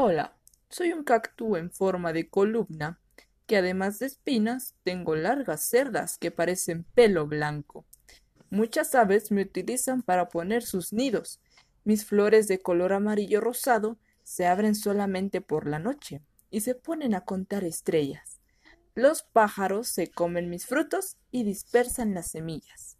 Hola, soy un cactus en forma de columna, que además de espinas, tengo largas cerdas que parecen pelo blanco. Muchas aves me utilizan para poner sus nidos. Mis flores de color amarillo rosado se abren solamente por la noche y se ponen a contar estrellas. Los pájaros se comen mis frutos y dispersan las semillas.